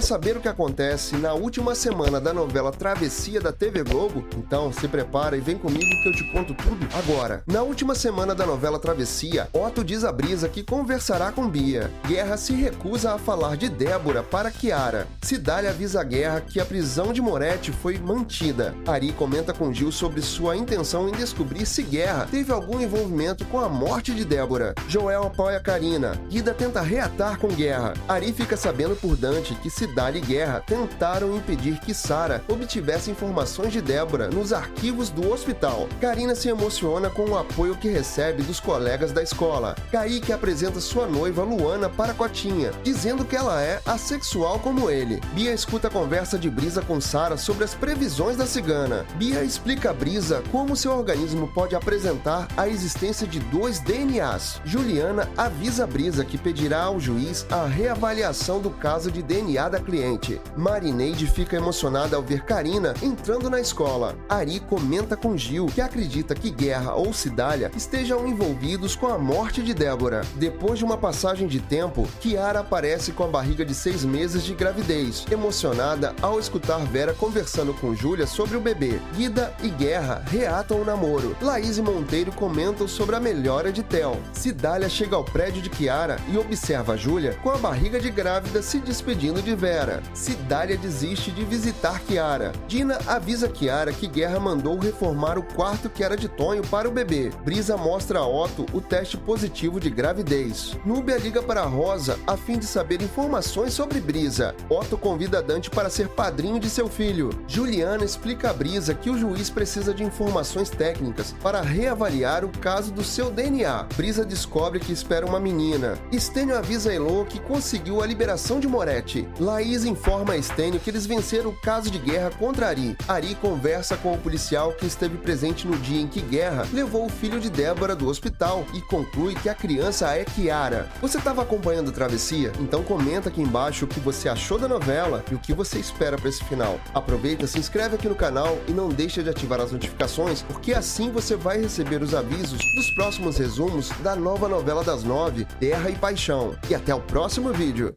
Quer saber o que acontece na última semana da novela Travessia da TV Globo? Então se prepara e vem comigo que eu te conto tudo agora. Na última semana da novela Travessia, Otto diz a Brisa que conversará com Bia. Guerra se recusa a falar de Débora para Kiara. Cidália avisa a Guerra que a prisão de Moretti foi mantida. Ari comenta com Gil sobre sua intenção em descobrir se Guerra teve algum envolvimento com a morte de Débora. Joel apoia Karina. Guida tenta reatar com Guerra. Ari fica sabendo por Dante que Cidália e Guerra tentaram impedir que Sara obtivesse informações de Débora nos arquivos do hospital. Karina se emociona com o apoio que recebe dos colegas da escola. Kaique apresenta sua noiva Luana para Cotinha, dizendo que ela é assexual como ele. Bia escuta a conversa de Brisa com Sara sobre as previsões da cigana. Bia explica a Brisa como seu organismo pode apresentar a existência de dois DNAs. Juliana avisa Brisa que pedirá ao juiz a reavaliação do caso de DNA da cliente. Marineide fica emocionada ao ver Karina entrando na escola. Ari comenta com Gil que acredita que Guerra ou Cidália estejam envolvidos com a morte de Débora. Depois de uma passagem de tempo, Kiara aparece com a barriga de seis meses de gravidez, emocionada ao escutar Vera conversando com Júlia sobre o bebê. Guida e Guerra reatam o namoro. Laís e Monteiro comentam sobre a melhora de Tel. Cidália chega ao prédio de Kiara e observa Júlia com a barriga de grávida se despedindo de Vera. Cidália desiste de visitar Kiara. Dina avisa Kiara que Guerra mandou reformar o quarto que era de Tonho para o bebê. Brisa mostra a Otto o teste positivo de gravidez. Núbia liga para Rosa a fim de saber informações sobre Brisa. Otto convida Dante para ser padrinho de seu filho. Juliana explica a Brisa que o juiz precisa de informações técnicas para reavaliar o caso do seu DNA. Brisa descobre que espera uma menina. Estênio avisa Elo que conseguiu a liberação de Moretti. Laís informa a Estênio que eles venceram o caso de guerra contra Ari. Ari conversa com o policial que esteve presente no dia em que Guerra levou o filho de Débora do hospital e conclui que a criança é Kiara. Você estava acompanhando a travessia? Então comenta aqui embaixo o que você achou da novela e o que você espera para esse final. Aproveita, se inscreve aqui no canal e não deixa de ativar as notificações, porque assim você vai receber os avisos dos próximos resumos da nova novela das nove, Terra e Paixão. E até o próximo vídeo!